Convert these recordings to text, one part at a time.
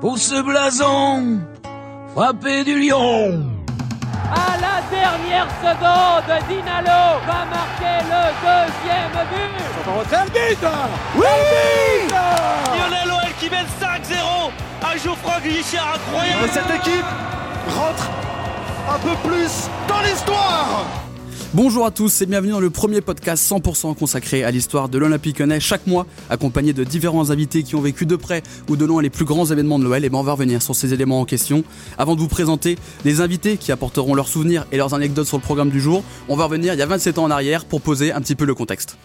pour ce blason frappé du lion. À la dernière seconde, Dinalo va marquer le deuxième but. On retrait le but Oui Lionel OL qui mène 5-0 à Geoffroy Guichard, incroyable. Cette équipe rentre un peu plus dans l'histoire Bonjour à tous et bienvenue dans le premier podcast 100% consacré à l'histoire de l'Olympique Lyonnais. Chaque mois, accompagné de différents invités qui ont vécu de près ou de loin les plus grands événements de l'OL, et ben on va revenir sur ces éléments en question. Avant de vous présenter les invités qui apporteront leurs souvenirs et leurs anecdotes sur le programme du jour, on va revenir il y a 27 ans en arrière pour poser un petit peu le contexte.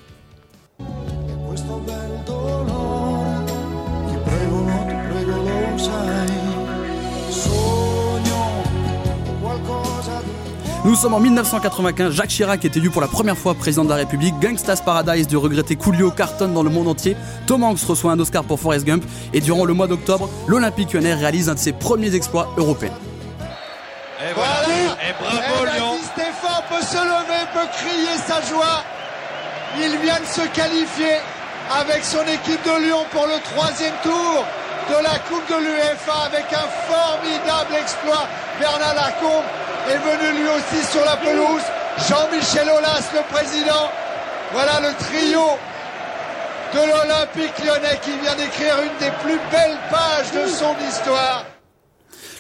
Nous sommes en 1995, Jacques Chirac est élu pour la première fois président de la République, Gangsta's Paradise du regretté Coolio cartonne dans le monde entier, Tom Hanks reçoit un Oscar pour Forrest Gump, et durant le mois d'octobre, l'Olympique lyonnais réalise un de ses premiers exploits européens. Et voilà, et bravo Lyon Stéphane peut se lever, peut crier sa joie. Il vient de se qualifier avec son équipe de Lyon pour le troisième tour de la Coupe de l'UEFA avec un formidable exploit. Bernard Lacombe est venu lui aussi sur la pelouse. Jean-Michel Aulas, le président. Voilà le trio de l'Olympique lyonnais qui vient d'écrire une des plus belles pages de son histoire.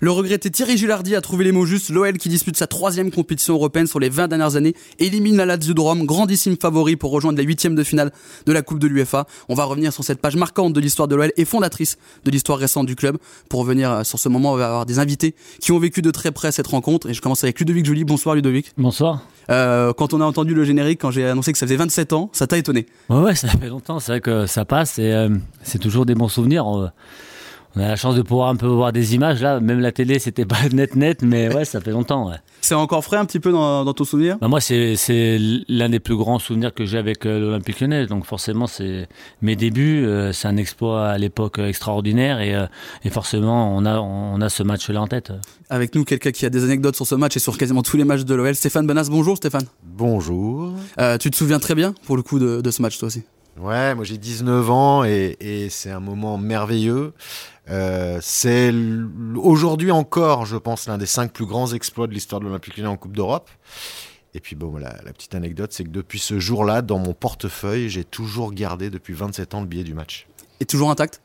Le regretté Thierry Gilardi a trouvé les mots justes. L'OL qui dispute sa troisième compétition européenne sur les 20 dernières années élimine la Lazio de Rome, grandissime favori pour rejoindre les huitièmes de finale de la Coupe de l'UEFA. On va revenir sur cette page marquante de l'histoire de l'OL et fondatrice de l'histoire récente du club. Pour revenir euh, sur ce moment, on va avoir des invités qui ont vécu de très près cette rencontre. Et je commence avec Ludovic Joly. Bonsoir Ludovic. Bonsoir. Euh, quand on a entendu le générique, quand j'ai annoncé que ça faisait 27 ans, ça t'a étonné Ouais, ouais, ça fait longtemps. C'est vrai que ça passe et euh, c'est toujours des bons souvenirs. On, on a la chance de pouvoir un peu voir des images là. Même la télé, c'était pas net net, mais ouais, ça fait longtemps. Ouais. C'est encore frais un petit peu dans, dans ton souvenir? Bah moi, c'est c'est l'un des plus grands souvenirs que j'ai avec euh, l'Olympique Lyonnais. Donc forcément, c'est mes débuts. euh, c'est un exploit à l'époque euh, extraordinaire et, euh, et forcément, on a on a ce match-là en tête. Avec nous, quelqu'un qui a des anecdotes sur ce match et sur quasiment tous les matchs de l'OL. Stéphane Benas, bonjour Stéphane. Bonjour. Euh, tu te souviens très bien pour le coup de, de ce match toi aussi? Ouais, moi j'ai 19 ans et, et c'est un moment merveilleux. Euh, c'est aujourd'hui encore, je pense, l'un des cinq plus grands exploits de l'histoire de l'Olympique Lyonnais en Coupe d'Europe. Et puis bon, la petite anecdote, c'est que depuis ce jour-là, dans mon portefeuille, j'ai toujours gardé depuis 27 ans le billet du match. Et toujours intact?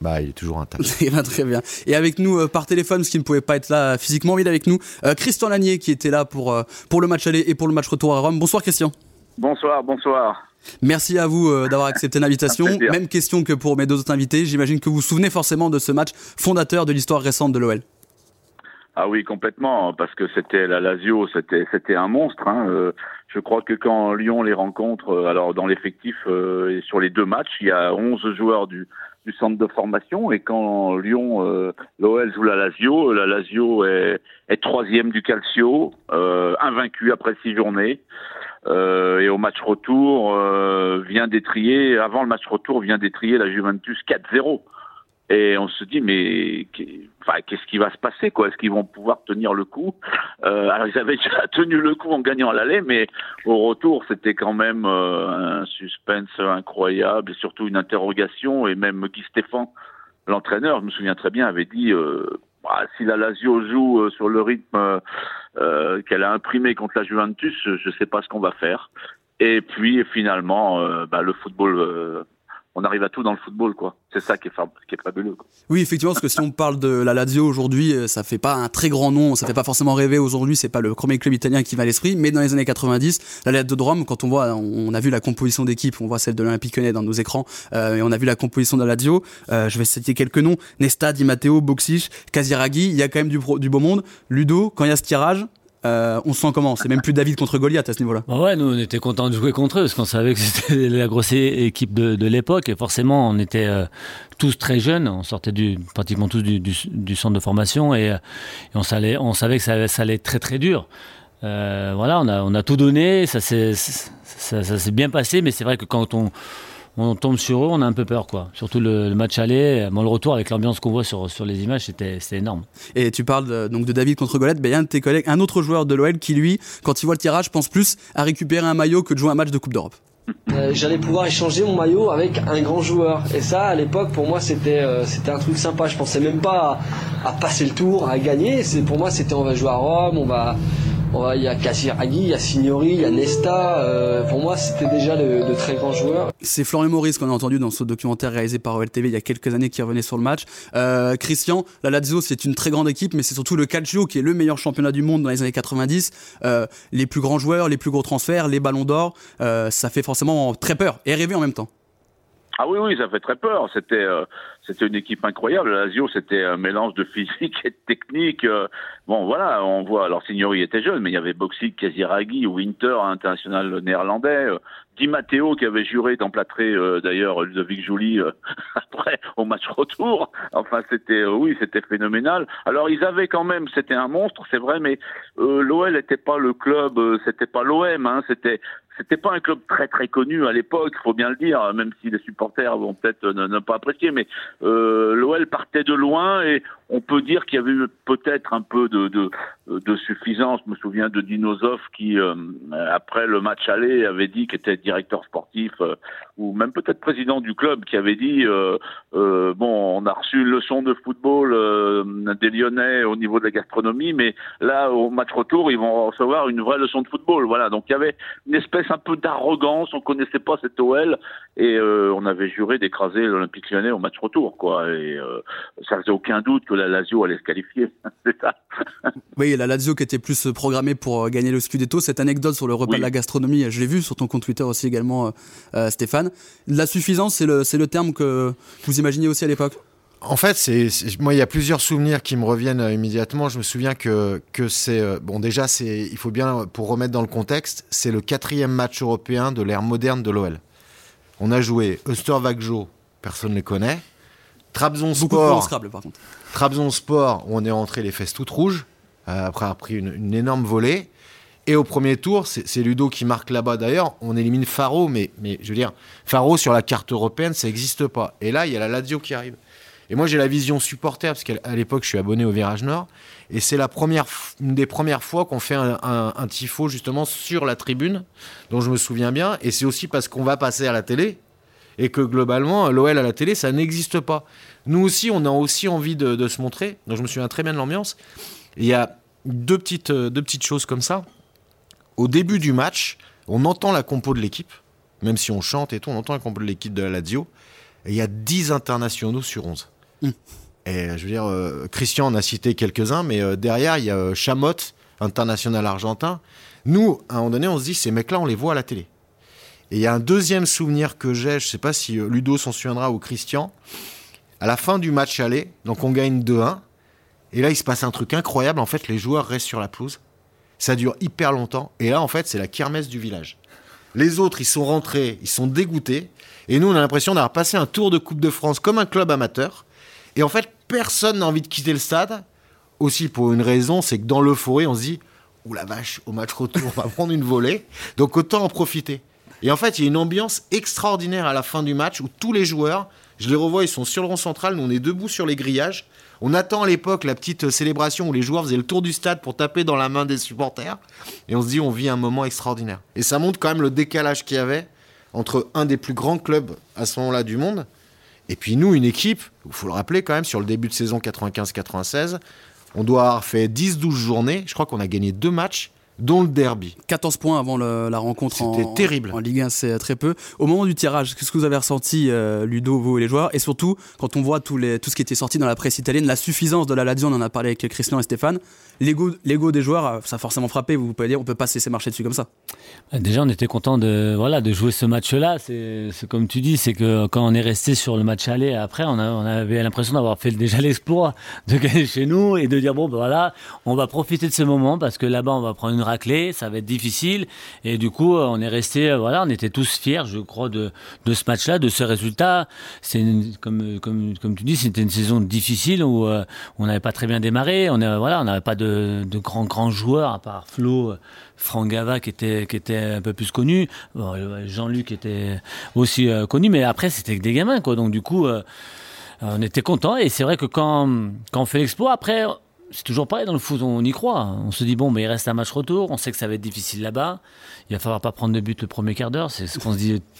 Bah, il est toujours intact. Eh ben, très bien. Et avec nous euh, par téléphone, parce qu'il ne pouvait pas être là euh, physiquement, mais il est avec nous euh, Christian Lanier qui était là pour, pour le match aller et pour le match retour à Rome. Bonsoir Christian. Bonsoir, bonsoir. Merci à vous euh, d'avoir accepté l'invitation. Même question que pour mes deux autres invités. J'imagine que vous vous souvenez forcément de ce match fondateur de l'histoire récente de l'OL. Ah oui, complètement, parce que c'était la Lazio, c'était c'était un monstre. Hein. Euh, je crois que quand Lyon les rencontre, euh, alors dans l'effectif euh, et sur les deux matchs, il y a 11 joueurs du du centre de formation et quand Lyon, euh, l'OL joue la Lazio, la Lazio est, est troisième du Calcio, invaincu après six journées. Euh, et au match retour euh, vient d'étrier, avant le match retour vient d'étrier la Juventus 4-0. Et on se dit mais qu'est-ce qui va se passer quoi? Est-ce qu'ils vont pouvoir tenir le coup? Euh, Alors ils avaient déjà tenu le coup en gagnant l'aller, mais au retour c'était quand même euh, un suspense incroyable et surtout une interrogation. Et même Guy Stéphane, l'entraîneur, je me souviens très bien, avait dit euh, bah, si la Lazio joue euh, sur le rythme euh, euh, qu'elle a imprimé contre la Juventus, je ne sais pas ce qu'on va faire. Et puis finalement, bah, le football, on arrive à tout dans le football, quoi. C'est ça qui est, fabuleux. Quoi. Oui, effectivement, parce que si on parle de la Lazio aujourd'hui, euh, ça fait pas un très grand nom, ça fait pas forcément rêver aujourd'hui, c'est pas le premier club italien qui va à l'esprit, mais dans les années 90, la Lazio de Rome, quand on voit, on a vu la composition d'équipe, on voit celle de l'Olympique Lyonnais dans nos écrans, euh, et on a vu la composition de la Lazio, euh, je vais citer quelques noms, Nesta, Di Matteo, Boxic, Casiraghi, il y a quand même du, du beau monde, Ludo, quand il y a ce tirage, euh, on se sent comment? C'est même plus David contre Goliath à ce niveau-là. Bah ouais, nous on était contents de jouer contre eux parce qu'on savait que c'était la grosse équipe de, l'époque. Et forcément on était euh, tous très jeunes, on sortait du, pratiquement tous du, centre de formation. Et, euh, et on, savait, on savait que ça, allait être très très dur. Voilà, on a, on a tout donné, ça s'est bien passé, mais c'est vrai que quand on, on tombe sur eux, on a un peu peur, quoi. Surtout le, match aller, bon, le retour avec l'ambiance qu'on voit sur, sur les images, c'était énorme. Et tu parles de, donc de David contre Goliath, ben, il un de tes collègues, un autre joueur de l'OL qui lui, quand il voit le tirage, pense plus à récupérer un maillot que de jouer un match de Coupe d'Europe. Euh, j'allais pouvoir échanger mon maillot avec un grand joueur. Et ça, à l'époque, pour moi, c'était euh, un truc sympa. Je pensais même pas à, passer le tour, à gagner. Pour moi, c'était on va jouer à Rome, on va il y a Casiraghi, il y a Signori, il y a Nesta. Euh, pour moi, c'était déjà de, très grands joueurs. C'est Florian Maurice qu'on a entendu dans ce documentaire réalisé par OLTV il y a quelques années qui revenait sur le match. Christian, la Lazio, c'est une très grande équipe, mais c'est surtout le Calcio qui est le meilleur championnat du monde dans les années 90. Euh, les plus grands joueurs, les plus gros transferts, les ballons d'or, ça fait forcément très peur et rêver en même temps. Ah oui, oui, ça fait très peur. C'était c'était une équipe incroyable. La Lazio, c'était un mélange de physique et de technique. Euh, bon, voilà, on voit. Alors, Signori était jeune, mais il y avait Boxic, Kaziragi, Winter, international néerlandais. Euh, Di Matteo qui avait juré d'emplâtrer euh, d'ailleurs Ludovic Jouli après au match retour. Enfin, c'était oui, c'était phénoménal. Alors, ils avaient quand même, c'était un monstre, c'est vrai, mais l'OL n'était pas le club, c'était pas l'OM, hein, c'était c'était pas un club très très connu à l'époque, faut bien le dire, même si les supporters vont peut-être ne, pas apprécier, mais euh, l'OL partait de loin et on peut dire qu'il y avait peut-être un peu de, suffisance. Je me souviens de Dinosov qui, euh, après le match aller, avait dit qu'il était directeur sportif euh, ou même peut-être président du club, qui avait dit euh bon, on a reçu une leçon de football des Lyonnais au niveau de la gastronomie, mais là, au match retour, ils vont recevoir une vraie leçon de football. Voilà, donc il y avait une espèce un peu d'arrogance. On connaissait pas cette OL et on avait juré d'écraser l'Olympique Lyonnais au match retour, quoi. Et ça faisait aucun doute que la Lazio allait se qualifier. C'est ça. oui, la Lazio qui était plus programmée pour euh, gagner le Scudetto. Cette anecdote sur le repas de la gastronomie, je l'ai vu sur ton compte Twitter aussi également, euh, euh, Stéphane. La suffisance, c'est le, le terme que vous imaginiez aussi à l'époque? En fait, c'est moi il y a plusieurs souvenirs qui me reviennent immédiatement. Je me souviens que que c'est bon déjà c'est il faut bien pour remettre dans le contexte, c'est le quatrième match européen de l'ère moderne de l'OL. On a joué Östervagjo, personne ne les connaît. Trabzonspor. par contre. Trabzonspor, où on est rentré les fesses toutes rouges, euh, après avoir pris une, énorme volée. Et au premier tour, c'est Ludo qui marque là-bas d'ailleurs. On élimine Faro, mais, mais je veux dire, Faro sur la carte européenne, ça n'existe pas. Et là, il y a la Lazio qui arrive. Et moi, j'ai la vision supporter, parce qu'à l'époque, je suis abonné au Virage Nord. Et c'est la première, une des premières fois qu'on fait un, un, tifo justement sur la tribune, dont je me souviens bien. Et c'est aussi parce qu'on va passer à la télé, et que globalement, l'OL à la télé, ça n'existe pas. Nous aussi, on a aussi envie de, se montrer. Donc je me souviens très bien de l'ambiance. Il y a deux petites, euh, deux petites choses comme ça. Au début du match, on entend la compo de l'équipe, même si on chante et tout, on entend la compo de l'équipe de la Lazio. Et il y a 10 internationaux sur 11. Et je veux dire, euh, Christian en a cité quelques-uns, mais euh, derrière, il y a Chamot, international argentin. Nous, à un moment donné, on se dit, ces mecs-là, on les voit à la télé. Et il y a un deuxième souvenir que j'ai, je ne sais pas si euh, Ludo s'en souviendra ou Christian. À la fin du match aller, donc on gagne 2-1. Et là, il se passe un truc incroyable. En fait, les joueurs restent sur la pelouse. Ça dure hyper longtemps. Et là, en fait, c'est la kermesse du village. Les autres, ils sont rentrés, ils sont dégoûtés. Et nous, on a l'impression d'avoir passé un tour de Coupe de France comme un club amateur. Et en fait, personne n'a envie de quitter le stade. Aussi pour une raison, c'est que dans l'euphorie, on se dit Ouh la vache, au match retour, on va prendre une volée. Donc autant en profiter. Et en fait, il y a une ambiance extraordinaire à la fin du match où tous les joueurs, je les revois, ils sont sur le rond central, nous on est debout sur les grillages. On attend à l'époque la petite célébration où les joueurs faisaient le tour du stade pour taper dans la main des supporters. Et on se dit, on vit un moment extraordinaire. Et ça montre quand même le décalage qu'il y avait entre un des plus grands clubs à ce moment-là du monde et puis nous, une équipe, il faut le rappeler quand même, sur le début de saison 95-96, on doit avoir fait 10-12 journées. Je crois qu'on a gagné deux matchs dont le derby. 14 points avant la rencontre en, terrible. en Ligue 1, c'est très peu. Au moment du tirage, qu'est-ce que vous avez ressenti, euh, Ludo, vous et les joueurs? Et surtout, quand on voit tout, les, tout ce qui était sorti dans la presse italienne, la suffisance de la Lazio, on en a parlé avec Christian et Stéphane, l'ego des joueurs, euh, ça a forcément frappé, vous pouvez dire, on peut pas se laisser marcher dessus comme ça. Déjà, on était content de, voilà, de jouer ce match-là. C'est comme tu dis, c'est que quand on est resté sur le match aller, après, on, a, on avait l'impression d'avoir fait déjà l'exploit de gagner chez nous et de dire, bon, ben voilà, on va profiter de ce moment parce que là-bas, on va prendre une raclée, ça va être difficile. Et du coup, on est resté, euh, voilà, on était tous fiers, je crois, de, de ce match-là, de ce résultat. C'est comme, comme, comme tu dis, c'était une saison difficile où euh, on n'avait pas très bien démarré. On voilà, on n'avait pas de, de, grands, grands joueurs, à part Flo, Franck Gava qui était, qui était un peu plus connu. Jean-Luc était aussi euh, connu, mais après, c'était que des gamins, quoi. Donc, du coup, on était content. Et c'est vrai que quand, quand on fait l'exploit, après, c'est toujours pareil dans le foot, on y croit. On se dit, bon, mais il reste un match retour, on sait que ça va être difficile là-bas, il va falloir pas prendre de but le premier quart d'heure, c'est ce qu'on se dit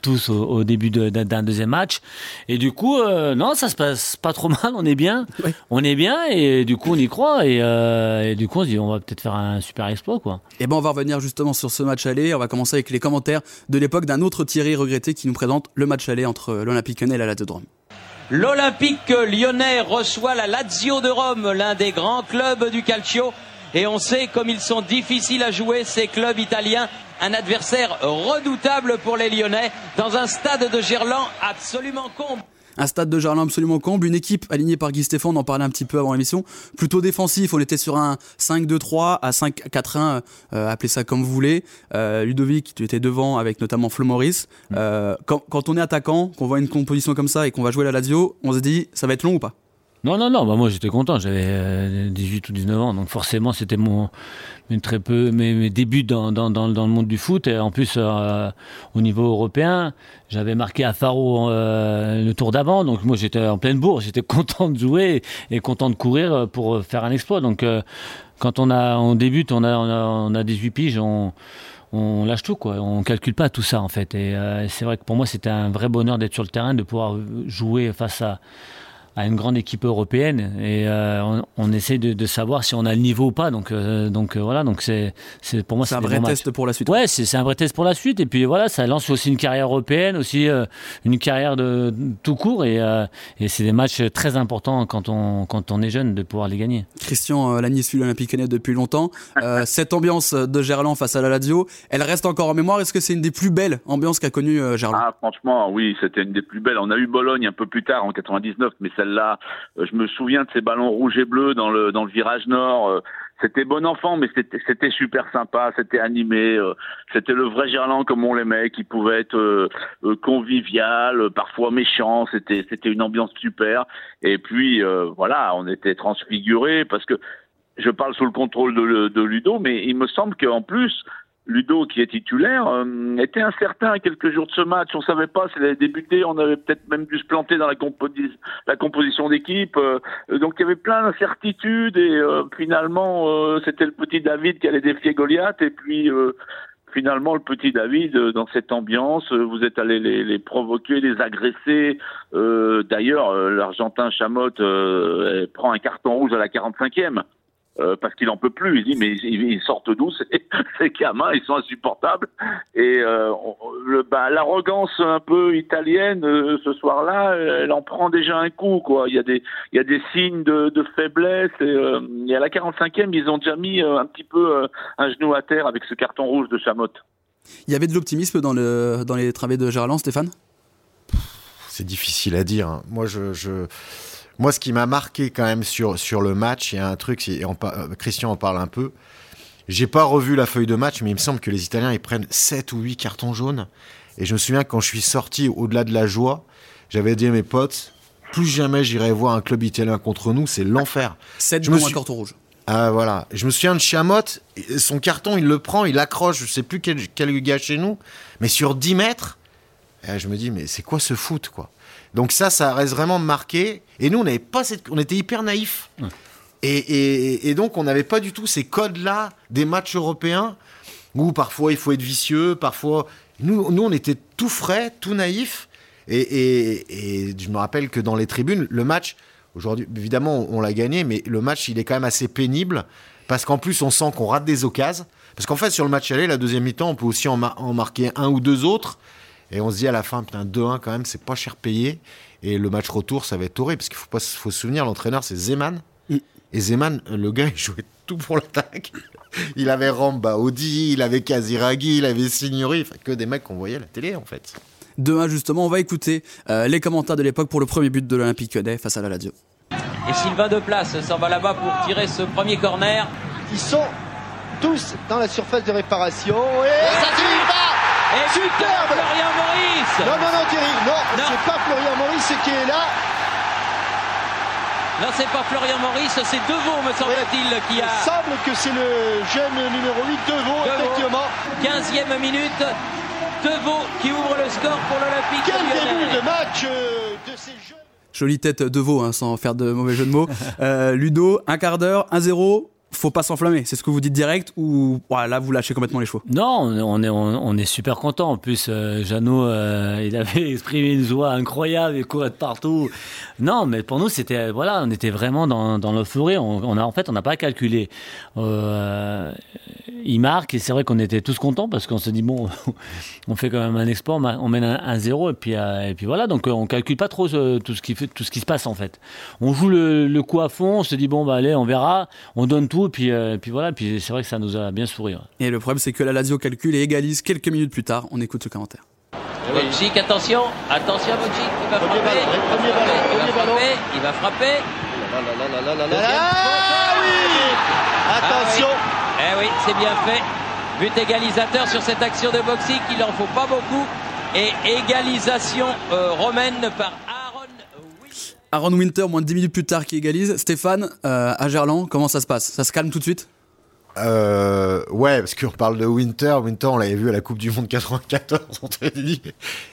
tous au, début d'un deuxième match. Et du coup, euh, non, ça se passe pas trop mal, on est bien, on est bien, et du coup, on y croit, euh, et, du coup, on se dit, on va peut-être faire un super exploit, quoi. Et ben, on va revenir justement sur ce match aller, on va commencer avec les commentaires de l'époque d'un autre Thierry regretté qui nous présente le match aller entre l'Olympique Lyonnais et la Lazio de Rome. L'Olympique lyonnais reçoit la Lazio de Rome, l'un des grands clubs du calcio. Et on sait comme ils sont difficiles à jouer, ces clubs italiens. Un adversaire redoutable pour les Lyonnais dans un stade de Gerland absolument comble un stade de Gerland absolument comble, une équipe alignée par Guy Stéphane, on en parlait un petit peu avant l'émission, plutôt défensif, on était sur un 5-2-3 à 5-4-1, euh, appelez ça comme vous voulez. Euh, Ludovic, tu étais devant avec notamment Flo Maurice. Mm. Euh, quand, quand, on est attaquant, qu'on voit une composition comme ça et qu'on va jouer la Lazio, on se dit ça va être long ou pas? Non, non, non, bah moi j'étais content, j'avais 18 ou 19 ans, donc forcément c'était mon, très peu, mes, débuts dans, dans, dans, le monde du foot, et en plus euh, au niveau européen, j'avais marqué à Faro euh, le tour d'avant, donc moi j'étais en pleine bourre, j'étais content de jouer et content de courir pour faire un exploit. Donc euh, quand on, a, on débute, on a, on a, 18 piges, on on lâche tout quoi, on calcule pas tout ça en fait. Et c'est vrai que pour moi c'était un vrai bonheur d'être sur le terrain, de pouvoir jouer face à à une grande équipe européenne et euh, on, essaie de, savoir si on a le niveau ou pas. Donc, euh, donc euh, voilà, donc c'est, c'est pour moi c'est un vrai test pour la suite. Ouais, c'est, c'est un vrai test pour la suite. Et puis voilà, ça lance aussi une carrière européenne, aussi une carrière de, tout court et, et, c'est des matchs très importants quand on quand on est jeune de pouvoir les gagner. Christian Lagny suit l'Olympique Lyonnais depuis longtemps. cette ambiance de Gerland face à la Lazio, elle reste encore en mémoire. Est-ce que c'est une des plus belles ambiances qu'a connue Gerland? Ah franchement, oui, c'était une des plus belles. On a eu Bologne un peu plus tard en 99, mais celle-là, euh, je me souviens de ces ballons rouges et bleus dans le dans le virage nord. Euh, c'était bon enfant, mais c'était super sympa, c'était animé, euh, c'était le vrai Gerland comme on l'aimait, qui pouvait être convivial, parfois méchant, c'était c'était une ambiance super. Et puis voilà, on était transfigurés parce que je parle sous le contrôle de, de Ludo, mais il me semble qu'en plus Ludo, qui est titulaire, euh, était incertain quelques jours de ce match. On savait pas s'il allait débuter. On avait peut-être même dû se planter dans la, la composition d'équipe. Euh, donc il y avait plein d'incertitudes et euh, finalement c'était le petit David qui allait défier Goliath et puis finalement le petit David dans cette ambiance, vous êtes allé les, les provoquer, les agresser. D'ailleurs, l'Argentin Chamotte prend un carton rouge à la 45e. Euh, parce qu'il en peut plus. Il dit mais ils, sortent d'où ces, gamins? Ils sont insupportables. Et euh, bah, l'arrogance un peu italienne euh, ce soir-là, elle en prend déjà un coup. Quoi. Il y a des il y a des signes de, faiblesse. Et, à la 45e, ils ont déjà mis un petit peu un genou à terre avec ce carton rouge de Chamotte. Il y avait de l'optimisme dans le dans les travaux de Gerland, Stéphane? C'est difficile à dire. Hein. Moi, je... je moi, ce qui m'a marqué quand même sur, sur le match, il y a un truc, et euh, Christian en parle un peu. J'ai pas revu la feuille de match, mais il me semble que les Italiens ils prennent 7 ou 8 cartons jaunes. Et je me souviens quand je suis sorti au-delà de la joie, j'avais dit à mes potes, plus jamais j'irai voir un club italien contre nous, c'est l'enfer. 7 je me suis... un carton rouge. Ah voilà. Je me souviens de Chiamotte, son carton, il le prend, il accroche, je sais plus quel, quel gars chez nous, mais sur 10 mètres, je me dis, mais c'est quoi ce foot, quoi? Donc ça, ça reste vraiment marqué. Et nous, on n'avait pas cette... on était hyper naïfs. Et, donc, on n'avait pas du tout ces codes-là des matchs européens où parfois il faut être vicieux, parfois. Nous, nous on était tout frais, tout naïfs. Et, je me rappelle que dans les tribunes, le match, aujourd'hui, évidemment, on, l'a gagné, mais le match, il est quand même assez pénible parce qu'en plus, on sent qu'on rate des occasions. Parce qu'en fait, sur le match aller, la deuxième mi-temps, on peut aussi en, en marquer un ou deux autres. Et on se dit à la fin, putain, 2-1 quand même, c'est pas cher payé. Et le match retour, ça va être horrible. Parce qu'il faut, pas, faut se souvenir, l'entraîneur, c'est Zeman. Mm. Et Zeman, le gars, il jouait tout pour l'attaque. il avait Ramba Audi, il avait Kaziragi, il avait Signori. Enfin, que des mecs qu'on voyait à la télé, en fait. 2-1, justement, on va écouter euh, les commentaires de l'époque pour le premier but de l'Olympique Lyonnais face à la Lazio. Et Sylvain Deplace s'en va là-bas pour tirer ce premier corner. Ils sont tous dans la surface de réparation. Et ça et superbe Florian Maurice Non, non, non, Thierry, non, c'est pas Florian Maurice qui est là. Non, c'est pas Florian Maurice, c'est Deveau, me semble-t-il, qui a. Il semble que c'est le jeune numéro 8, Deveau, effectivement. 15e minute, Deveau qui ouvre le score pour l'Olympique. Quel début de match euh, de ces jeunes Jolie tête de veau, hein, sans faire de mauvais jeu de mots. Euh, Ludo, un quart d'heure, 1-0 faut pas s'enflammer. C'est ce que vous dites direct ou là vous lâchez complètement les chevaux Non, on est, super content. En plus, euh, Jeannot, euh, il avait exprimé une joie incroyable, il courait de partout. Non, mais pour nous, c'était voilà, on était vraiment dans, dans l'euphorie. On, a en fait, on n'a pas calculé. Euh, il marque et c'est vrai qu'on était tous contents parce qu'on se dit bon, on fait quand même un export, on mène un, zéro et puis euh, et voilà. Donc on calcule pas trop tout ce qui se passe en fait. On joue le, le coup à fond, on se dit bon bah allez, on verra, on donne tout et puis, euh, puis voilà, puis c'est vrai que ça nous a bien souri. Et le problème, c'est que la Lazio calcule et égalise quelques minutes plus tard. On écoute ce commentaire. Bojic, attention, attention Bojic, il va frapper, il va frapper, il va frapper. Ah oui Attention Eh oui, c'est bien fait. But égalisateur sur cette action de boxing, il en faut pas beaucoup. Et égalisation euh, romaine par Aaron Winter, moins de 10 minutes plus tard, qui égalise. Stéphane, euh, à Gerland, comment ça se passe? Ça se calme tout de suite? Euh, ouais, parce qu'on parle de Winter. Winter, on l'avait vu à la Coupe du Monde 94, on te dit.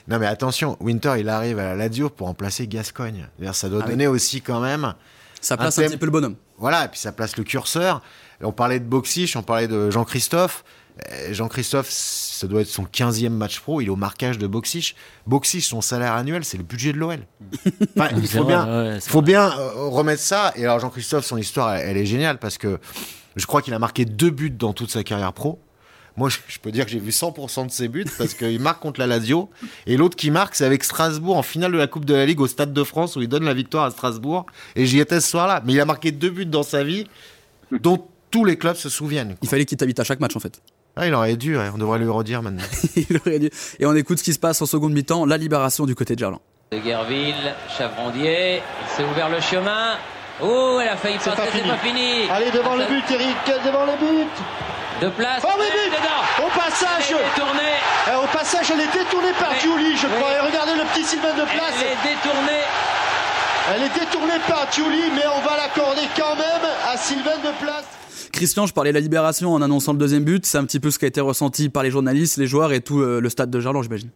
Non, mais attention, Winter, il arrive à la Lazio pour remplacer Gascogne. Ça doit ah donner aussi quand même. Ça place un, petit peu le bonhomme. Voilà, et puis ça place le curseur. On parlait de Boxich, on parlait de Jean-Christophe. Euh, Jean-Christophe, ça doit être son 15e match pro, il est au marquage de Boxich. Boxich, son salaire annuel, c'est le budget de l'OL. il faut bien, faut bien euh, remettre ça. Et alors Jean-Christophe, son histoire, elle, est géniale parce que je crois qu'il a marqué deux buts dans toute sa carrière pro. Moi, je, peux dire que j'ai vu 100% de ses buts parce qu'il marque contre la Lazio. Et l'autre qui marque, c'est avec Strasbourg en finale de la Coupe de la Ligue au Stade de France où il donne la victoire à Strasbourg. Et j'y étais ce soir-là. Mais il a marqué deux buts dans sa vie dont tous les clubs se souviennent. Il fallait qu'il t'habite à chaque match en fait. Ah, il aurait dû, on devrait lui redire maintenant. il aurait dû. Et on écoute ce qui se passe en seconde mi-temps, la libération du côté de Gerland. De Guerville, Chavrondier, il s'est ouvert le chemin. Oh, elle a failli passer, c'est pas fini. Allez, devant le but, Eric, devant le but. De place. Oh oui, but Au passage détournée. Eh, au passage, elle est détournée par Julie, je crois. Et regardez le petit Sylvain de place. Elle est détournée. Elle est détournée par Julie, mais on va l'accorder quand même à Sylvain de place. Christian, je parlais de la libération en annonçant le deuxième but. C'est un petit peu ce qui a été ressenti par les journalistes, les joueurs et tout euh, le stade de Gerland, j'imagine.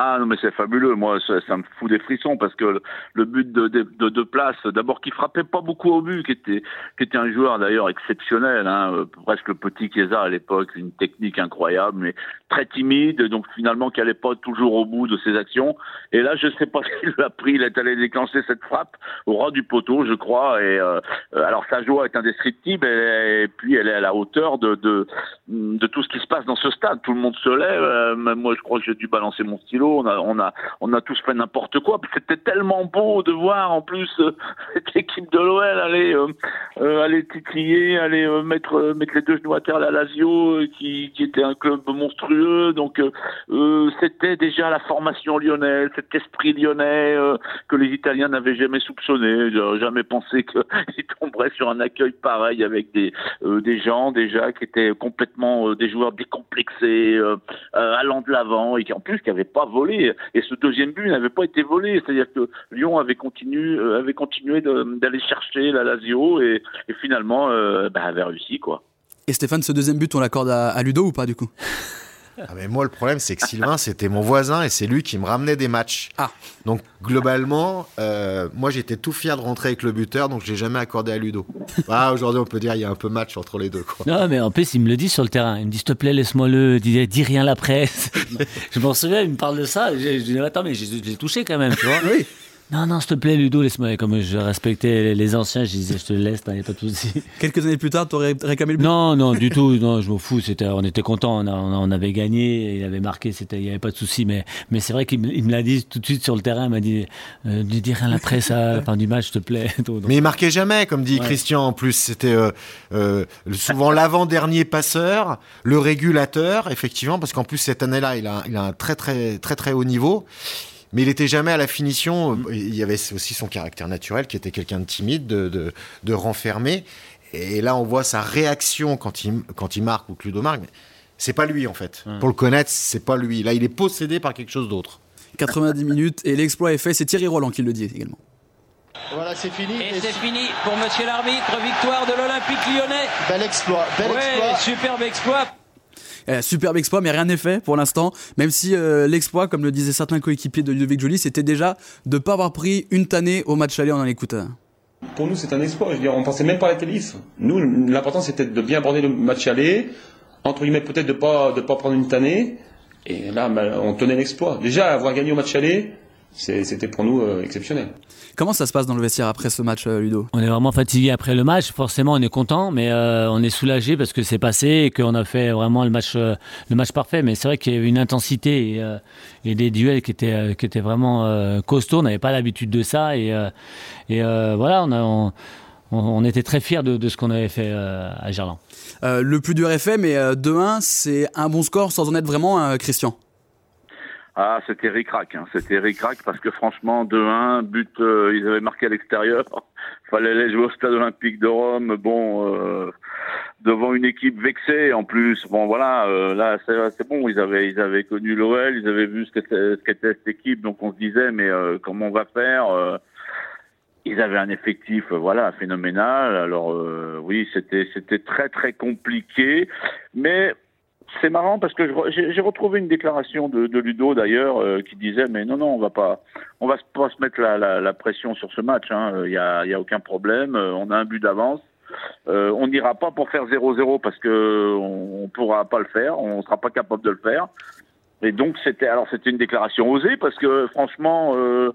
Ah non mais c'est fabuleux, moi ça, me fout des frissons parce que le, but de, de, de, place, d'abord qui frappait pas beaucoup au but, qui était qui était un joueur d'ailleurs exceptionnel, hein, euh, presque le petit Chiesa à l'époque, une technique incroyable, mais très timide, donc finalement qui allait pas toujours au bout de ses actions. Et là je sais pas s'il l'a pris, il est allé déclencher cette frappe au ras du poteau, je crois. Et euh, alors sa joie est indescriptible et, puis elle est à la hauteur de, de de tout ce qui se passe dans ce stade. Tout le monde se lève. Euh, moi je crois que j'ai dû balancer mon stylo on a, on a, on a tous fait n'importe quoi. C'était tellement beau de voir en plus euh, cette équipe de l'OL aller, euh, euh, aller titiller, aller mettre, mettre les deux genoux à terre à la Lazio, qui, qui était un club monstrueux. Donc c'était déjà la formation lyonnaise, cet esprit lyonnais que les Italiens n'avaient jamais soupçonné. Jamais pensé qu'ils tomberaient sur un accueil pareil avec des, des gens déjà qui étaient complètement des joueurs décomplexés, allant de l'avant et qui en plus qui n'avaient pas volé. Et ce deuxième but n'avait pas été volé. C'est-à-dire que Lyon avait continué, euh, avait continué d'aller chercher la Lazio et, finalement euh, bah, avait réussi. quoi. Et Stéphane, ce deuxième but, on l'accorde à Ludo ou pas du coup? ah mais moi, le problème, c'est que Sylvain, c'était mon voisin et c'est lui qui me ramenait des matchs. Ah. Donc, globalement, euh, moi, j'étais tout fier de rentrer avec le buteur, donc je l'ai jamais accordé à Ludo. Ah, aujourd'hui, on peut dire qu'il y a un peu match entre les deux. Quoi. Non, mais en plus, il me le dit sur le terrain. Il me dit, s'il te plaît, laisse-moi le, dis, dis, rien à la presse. je m'en souviens, il me parle de ça. Je, je dis, attends, mais j'ai touché quand même, tu vois. oui. Non, non, s'il te plaît, Ludo, laisse-moi. Comme je respectais les anciens, je disais, je te laisse, il n'y a pas de souci. Quelques années plus tard, tu aurais réclamé le but? Non, non, du tout. Non, je m'en fous. C'était, on était contents. On, on, avait gagné. Il avait marqué. C'était, il n'y avait pas de souci. Mais, mais c'est vrai qu'il me l'a dit tout de suite sur le terrain. Il m'a dit, euh, ne dis rien après ça, la fin du match, s'il te plaît. Mais il marquait jamais, comme dit Christian. En plus, c'était euh, euh, souvent l'avant-dernier passeur, le régulateur, effectivement, parce qu'en plus cette année-là, il a, il a un très, très, très, très haut niveau mais il était jamais à la finition. Il y avait aussi son caractère naturel, qui était quelqu'un de timide, de, de, renfermé. Et là, on voit sa réaction quand il, quand il marque ou que Ludo marque. C'est pas lui, en fait. Pour le connaître, c'est pas lui. Là, il est possédé par quelque chose d'autre. 90 minutes et l'exploit est fait. C'est Thierry Roland qui le dit également. Voilà, c'est fini. Et, c'est fini pour monsieur l'arbitre. Victoire de l'Olympique lyonnais. Bel exploit. Bel ouais, exploit. Superbe exploit Euh, superbe exploit, mais rien n'est fait pour l'instant. Même si l'exploit, comme le disaient certains coéquipiers de Ludovic Joly, c'était déjà de ne pas avoir pris une tannée au match aller en écoute. Pour nous, c'est un exploit. Je veux dire, on pensait même pas à la. Nous, l'important, c'était de bien aborder le match aller, entre guillemets, peut-être de pas de pas prendre une tannée. Et là, on tenait l'exploit. Déjà, avoir gagné au match aller, c'était pour nous euh, exceptionnel. Comment ça se passe dans le vestiaire après ce match, euh, Ludo? On est vraiment fatigué après le match. Forcément, on est content, mais euh, on est soulagé parce que c'est passé et qu'on a fait vraiment le match, le match parfait. Mais c'est vrai qu'il y avait une intensité et, des duels qui étaient, qui étaient vraiment costauds. On n'avait pas l'habitude de ça et, et voilà, on, a, on, était très fiers de, de ce qu'on avait fait à Gerland. le plus dur est fait, mais 2-1, c'est un bon score sans en être vraiment, Christian. Ah, c'était ric-rac, hein. c'était ric-rac parce que franchement, 2-1, but, euh, ils avaient marqué à l'extérieur. Fallait aller jouer au stade olympique de Rome. Bon, euh, devant une équipe vexée en plus. Bon, voilà, euh, là, c'est bon. Ils avaient, ils avaient connu l'OL, ils avaient vu ce qu'était cette équipe, donc on se disait, mais comment on va faire Ils avaient un effectif, voilà, phénoménal. Alors oui, c'était, c'était très très compliqué, mais c'est marrant parce que j'ai retrouvé une déclaration de, de Ludo d'ailleurs euh, qui disait mais non non on va pas on va pas se mettre la, la, la pression sur ce match il hein. y a y a aucun problème euh, on a un but d'avance. Euh, on n'ira pas pour faire 0-0 parce que on, pourra pas le faire on sera pas capable de le faire. Et donc c'était alors c'était une déclaration osée parce que franchement euh,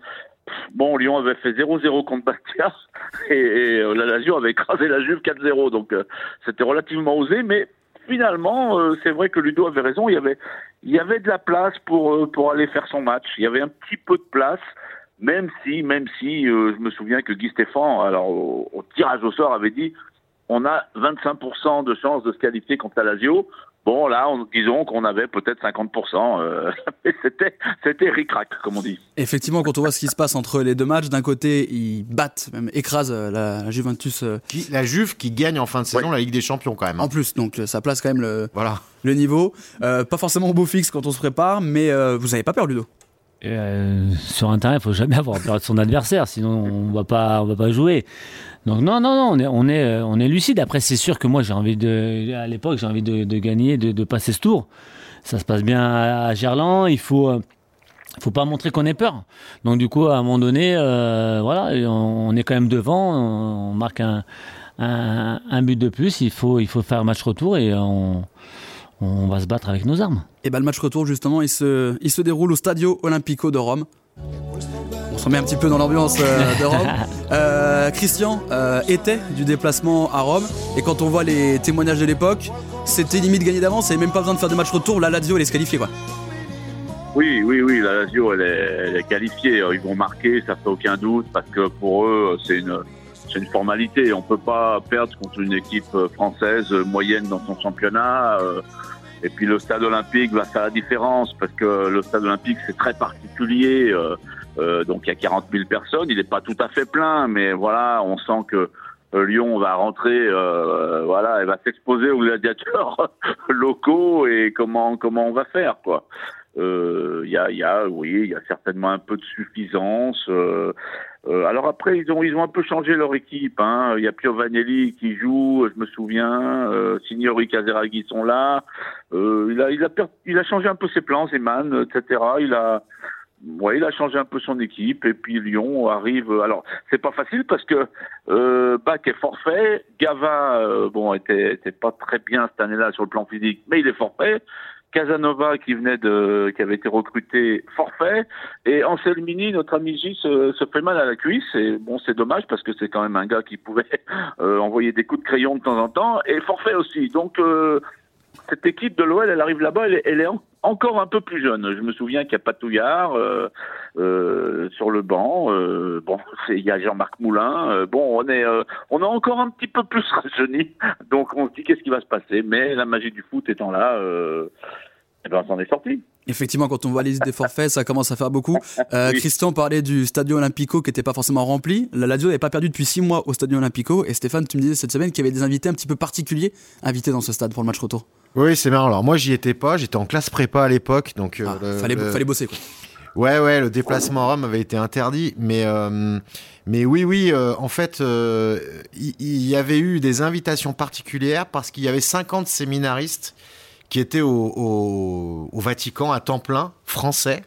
Bon, Lyon avait fait 0-0 contre Bastia et, et la Lazio avait écrasé la Juve 4-0, donc c'était relativement osé, mais finalement, euh, c'est vrai que Ludo avait raison. Il y avait, il y avait de la place pour euh, pour aller faire son match. Il y avait un petit peu de place, même si, même si, euh, je me souviens que Guy Stéphane, alors au, tirage au sort, avait dit, on a 25% de chances de se qualifier contre la Lazio. Bon, là, disons qu'on avait peut-être 50%. Euh, c'était, c'était ric-rac, comme on dit. Effectivement, quand on voit ce qui se passe entre les deux matchs, d'un côté, ils battent, même écrasent euh, la, Juventus. Euh, la Juve qui gagne en fin de saison la Ligue des Champions, quand même. Hein. En plus, donc ça place quand même le, voilà. le niveau. pas forcément au beau fixe quand on se prépare, mais vous n'avez pas peur, Ludo? Sur un terrain, il faut jamais avoir peur de son adversaire, sinon on va pas, on va pas jouer. Donc non, non, non, on est, on est, est lucide. Après, c'est sûr que moi, j'ai envie de, à l'époque, j'ai envie de, gagner, de, passer ce tour. Ça se passe bien à, Gerland. Il faut, euh, faut pas montrer qu'on ait peur. Donc du coup, à un moment donné, euh, voilà, on, est quand même devant. On, marque un, un, but de plus. Il faut, il faut faire match retour et on, on va se battre avec nos armes. Et ben le match retour justement, il se, il se déroule au Stadio Olimpico de Rome. On se remet un petit peu dans l'ambiance euh, de Rome. Euh, Christian euh, était du déplacement à Rome et quand on voit les témoignages de l'époque, c'était limite gagné d'avance et même pas besoin de faire de match retour. La Lazio, elle est qualifiée quoi. Oui, oui, oui, la Lazio, elle est, qualifiée. Ils vont marquer, ça fait aucun doute, parce que pour eux, c'est une, c'est une formalité. On peut pas perdre contre une équipe française moyenne dans son championnat. Et puis le stade olympique va faire la différence parce que le stade olympique c'est très particulier. Euh, euh, donc il y a 40 000 personnes, il n'est pas tout à fait plein, mais voilà, on sent que euh, Lyon va rentrer, euh, voilà, elle va s'exposer aux gladiateurs locaux et comment comment on va faire quoi. Il euh, y a, y a, oui, il y a certainement un peu de suffisance. Euh, euh, alors après, ils ont, ils ont un peu changé leur équipe. Hein. Il y a Piovanelli qui joue, je me souviens. Euh, Signori Caseraghi sont là. Euh, il a, il a, il a changé un peu ses plans, Zeman, etc. Il a, ouais, il a changé un peu son équipe. Et puis Lyon arrive. Alors, c'est pas facile parce que euh, Bach est forfait. Gava, bon, était, était pas très bien cette année-là sur le plan physique, mais il est forfait. Casanova qui venait de, qui avait été recruté forfait, et Anselmini, notre ami J, se, se, fait mal à la cuisse. Et bon, c'est dommage parce que c'est quand même un gars qui pouvait euh, envoyer des coups de crayon de temps en temps, et forfait aussi. Donc euh, cette équipe de l'OL, elle arrive là-bas, elle, elle, est encore un peu plus jeune. Je me souviens qu'il y a Patouillard euh, euh, sur le banc. Euh, bon, il y a Jean-Marc Moulin. Bon, on est, on a encore un petit peu plus rajeuni. Donc on se dit qu'est-ce qui va se passer? Mais la magie du foot étant là, eh ben, on s'en est sorti. Effectivement, quand on voit les listes des forfaits, ça commence à faire beaucoup. Christian parlait du Stadio Olimpico qui n'était pas forcément rempli. La Lazio n'avait pas perdu depuis six mois au Stadio Olimpico. Et Stéphane, tu me disais cette semaine qu'il y avait des invités un petit peu particuliers invités dans ce stade pour le match retour. Oui, c'est marrant. Alors moi, j'y étais pas. J'étais en classe prépa à l'époque, donc euh, ah, fallait, fallait bosser quoi. Ouais, ouais, le déplacement à Rome avait été interdit, mais euh, mais oui, oui, euh, en fait, il y, y, avait eu des invitations particulières parce qu'il y avait 50 séminaristes qui était au, au Vatican à temps plein, français,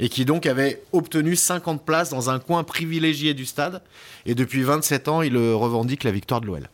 et qui donc avait obtenu 50 places dans un coin privilégié du stade. Et depuis 27 ans, il revendique la victoire de l'OL.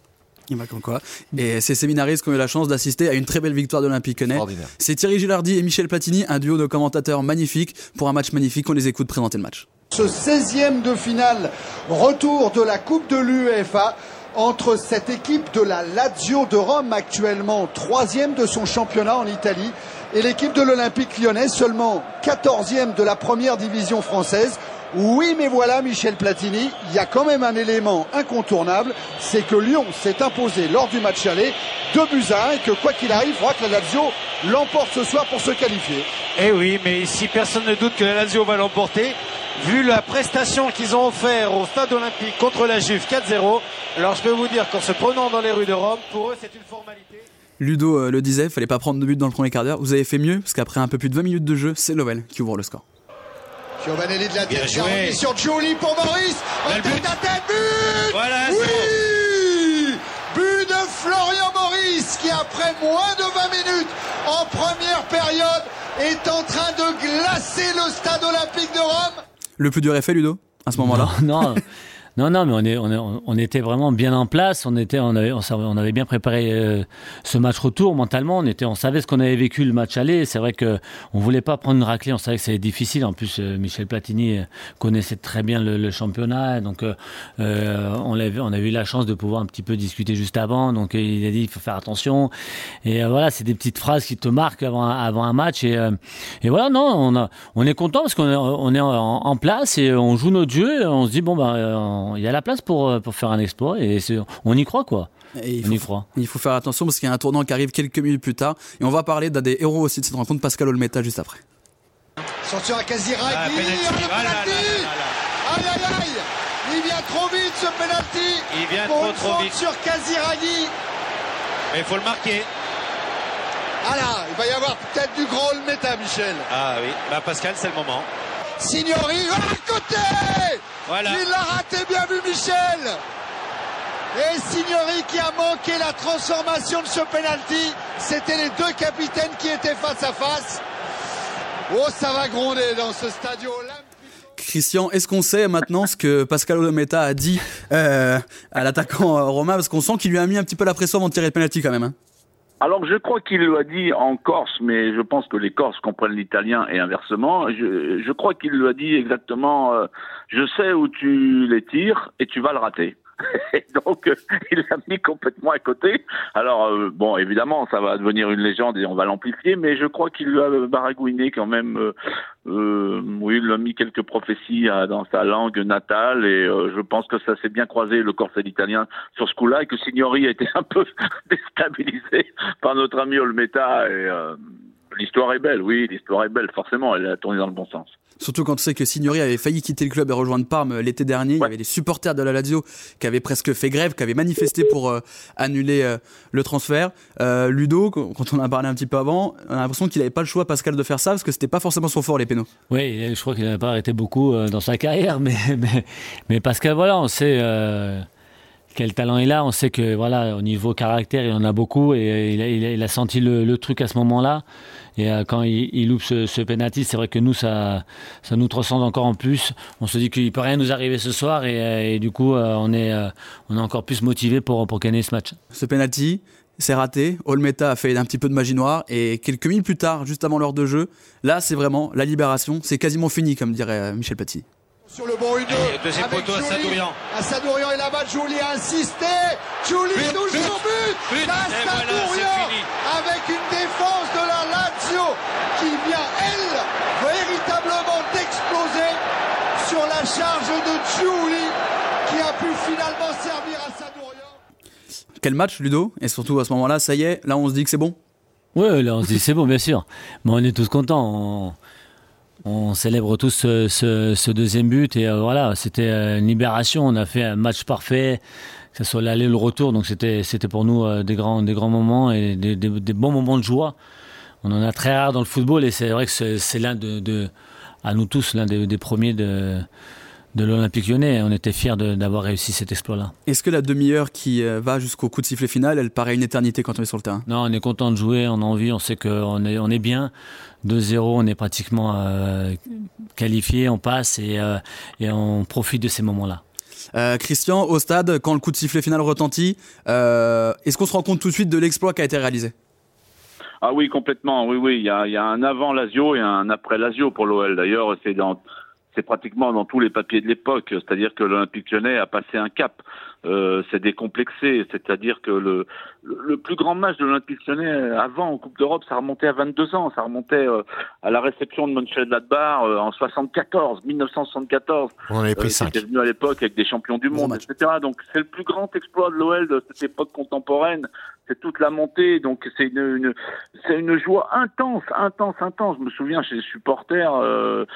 Il m'a quoi. Et ces séminaristes qui ont eu la chance d'assister à une très belle victoire de l'Olympique Lyonnais. C'est Thierry Gilardi et Michel Platini, un duo de commentateurs magnifiques pour un match magnifique. On les écoute présenter le match. Ce 16e de finale, retour de la Coupe de l'UEFA entre cette équipe de la Lazio de Rome, actuellement troisième de son championnat en Italie, et l'équipe de l'Olympique lyonnais, seulement 14e de la première division française. Oui, mais voilà, Michel Platini, il y a quand même un élément incontournable, c'est que Lyon s'est imposé lors du match aller 2 buts à 1 et que quoi qu'il arrive, il faudra que la Lazio l'emporte ce soir pour se qualifier. Eh oui, mais ici personne ne doute que la Lazio va l'emporter. Vu la prestation qu'ils ont offert au stade olympique contre la Juve 4-0, alors je peux vous dire qu'en se prenant dans les rues de Rome, pour eux c'est une formalité. Ludo euh, le disait, il fallait pas prendre de but dans le premier quart d'heure. Vous avez fait mieux, parce qu'après un peu plus de 20 minutes de jeu, c'est Lovell qui ouvre le score. Giovanelli de la tête, sur Giuli pour Maurice. En tête à tête, but Voilà, Oui But de Florian Maurice qui après moins de 20 minutes en première période est en train de glacer le stade olympique de Rome. Le plus dur est fait, Ludo, à ce moment-là? Non, Non, non, mais on, on, était vraiment bien en place. On, était, on, avait, bien préparé euh, ce match retour mentalement. On, était, on savait ce qu'on avait vécu le match aller. C'est vrai qu'on ne voulait pas prendre une raclée. On savait que c'était difficile. En plus, euh, Michel Platini euh, connaissait très bien le, championnat. Donc, on, avait, eu la chance de pouvoir un petit peu discuter juste avant. Donc, il a dit il faut faire attention. Et voilà, c'est des petites phrases qui te marquent avant, un match. Et, voilà, non, on, on est content parce qu'on est, on est en, en, place et on joue notre jeu. on se dit, bon, ben, il y a la place pour, euh, pour faire un exploit et on y croit quoi. il, faut, y croit. il faut faire attention parce qu'il y a un tournant qui arrive quelques minutes plus tard et on va parler d'un des héros aussi de cette rencontre, Pascal Olmeta, juste après. Attention à Kaziragi, ah, penalty, aïe aïe aïe, il vient trop vite ce penalty. Il vient trop trop vite sur Kaziragi. Mais il faut le marquer. Ah là, il va y avoir peut-être du grand Olmeta, Michel. Ah oui, bah Pascal, c'est le moment. Signori, à côté Il l'a raté, bien vu Michel Et Signori qui a manqué la transformation de ce penalty. C'était les deux capitaines qui étaient face à face. Oh, ça va gronder dans ce stadion Christian, est-ce qu'on sait maintenant ce que Pascal Olometa a dit euh, à l'attaquant euh, romain Parce qu'on sent qu'il lui a mis un petit peu la pression avant de tirer le penalty quand même. Hein. Alors je crois qu'il l'a dit en Corse, mais je pense que les Corses comprennent l'italien et inversement. Je, je crois qu'il l'a dit exactement. Euh, je sais où tu les tires et tu vas le rater. donc, euh, il l'a mis complètement à côté. Alors, euh, bon, évidemment, ça va devenir une légende et on va l'amplifier, mais je crois qu'il lui a baragouiné quand même. Euh, oui, il a mis quelques prophéties dans sa langue natale et je pense que ça s'est bien croisé le corse et l'italien sur ce coup-là et que Signori a été un peu déstabilisé par notre ami Olmeta et l'histoire est belle, oui, l'histoire est belle, forcément, elle a tourné dans le bon sens. Surtout quand tu sais que Signori avait failli quitter le club et rejoindre Parme euh, l'été dernier. Il y avait des supporters de la Lazio qui avaient presque fait grève, qui avaient manifesté pour euh, annuler euh, le transfert. Ludo, quand on en a parlé un petit peu avant, on a l'impression qu'il n'avait pas le choix, Pascal, de faire ça parce que c'était pas forcément son fort, les pénaux. Oui, je crois qu'il n'avait pas arrêté beaucoup dans sa carrière, mais, mais, mais Pascal, voilà, on sait quel talent il a. On sait que voilà, au niveau caractère, il en a beaucoup et il a, il a, senti le, truc à ce moment-là. Et euh, quand il, il, loupe ce, penalty, c'est vrai que nous, ça, nous transcende encore en plus. On se dit qu'il peut rien nous arriver ce soir et, euh, du coup, euh, on est, on est encore plus motivé pour, pour gagner ce match. Ce penalty, c'est raté. Olmeta a fait un petit peu de magie noire et quelques minutes plus tard, juste avant l'heure de jeu, là, c'est vraiment la libération. C'est quasiment fini, comme dirait Michel Paty. Sur le bon 1 Deuxième poteau à Sadourian. À Sadourian et là-bas, Julie a insisté. Julie touche son but. but. À Sadourian avec une défense de la Lazio qui vient, elle, véritablement d'exploser sur la charge de Julie qui a pu finalement servir à Sadourian. Quel match, Ludo? Et surtout à ce moment-là, ça y est, là on se dit que c'est bon? Oui, là on se dit c'est bon, bien sûr. Mais on est tous contents. On on célèbre tous ce, deuxième but et euh, voilà, c'était euh, une libération. On a fait un match parfait, que ce soit l'aller ou le retour. Donc c'était pour nous euh, des grands des grands moments et des, bons moments de joie. On en a très rare dans le football et c'est vrai que c'est l'un de, à nous tous l'un des, premiers de de l'Olympique lyonnais. On était fiers d'avoir réussi cet exploit-là. Est-ce que la demi-heure qui euh, va jusqu'au coup de sifflet final, elle paraît une éternité quand on est sur le terrain? Non, on est content de jouer, on a envie, on sait qu'on est, on est bien. 2-0, on est pratiquement euh, qualifié, on passe et, euh, et, on profite de ces moments-là. Christian, au stade, quand le coup de sifflet final retentit, est-ce qu'on se rend compte tout de suite de l'exploit qui a été réalisé? Ah oui, complètement. Oui, oui. Il y a, il y a un avant Lazio et un après Lazio pour l'OL. D'ailleurs, c'est dans c'est pratiquement dans tous les papiers de l'époque, c'est-à-dire que l'Olympique lyonnais a passé un cap, euh, c'est décomplexé, c'est-à-dire que le, le, plus grand match de l'Olympique lyonnais avant en Coupe d'Europe, ça remontait à 22 ans, ça remontait euh, à la réception de Mönchengladbach euh, en 74, 1974. On avait pris euh, 5. C'était venu à l'époque avec des champions du monde, etc. Donc c'est le plus grand exploit de l'OL de cette époque contemporaine, c'est toute la montée, donc c'est une, une c'est une joie intense, intense, intense. Je me souviens chez les supporters, euh,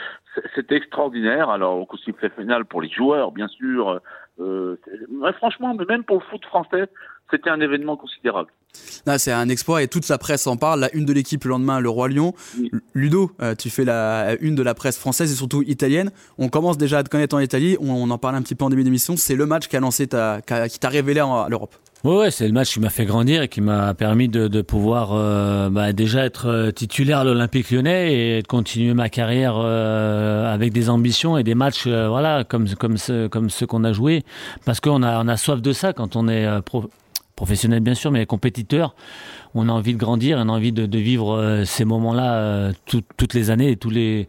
c'était extraordinaire. Alors au coup sifflet final pour les joueurs, bien sûr. Euh, franchement, mais même pour le foot français, c'était un événement considérable. C'est un exploit et toute la presse en parle. La une de l'équipe le lendemain, le Roi Lion. Ludo, euh, tu fais la une de la presse française et surtout italienne. On commence déjà à te connaître en Italie. On, en parlait un petit peu en début d'émission. C'est le match qui a lancé ta, qui t'a révélé à l'Europe. Ouais, ouais c'est le match qui m'a fait grandir et qui m'a permis de, de pouvoir euh, bah, déjà être euh, titulaire à l'Olympique Lyonnais et de continuer ma carrière euh, avec des ambitions et des matchs, voilà, comme comme ceux, comme ceux qu'on a joués, parce qu'on a on a soif de ça quand on est pro professionnel bien sûr, mais compétiteur, on a envie de grandir, on a envie de, vivre euh, ces moments-là euh, toutes les années et tous les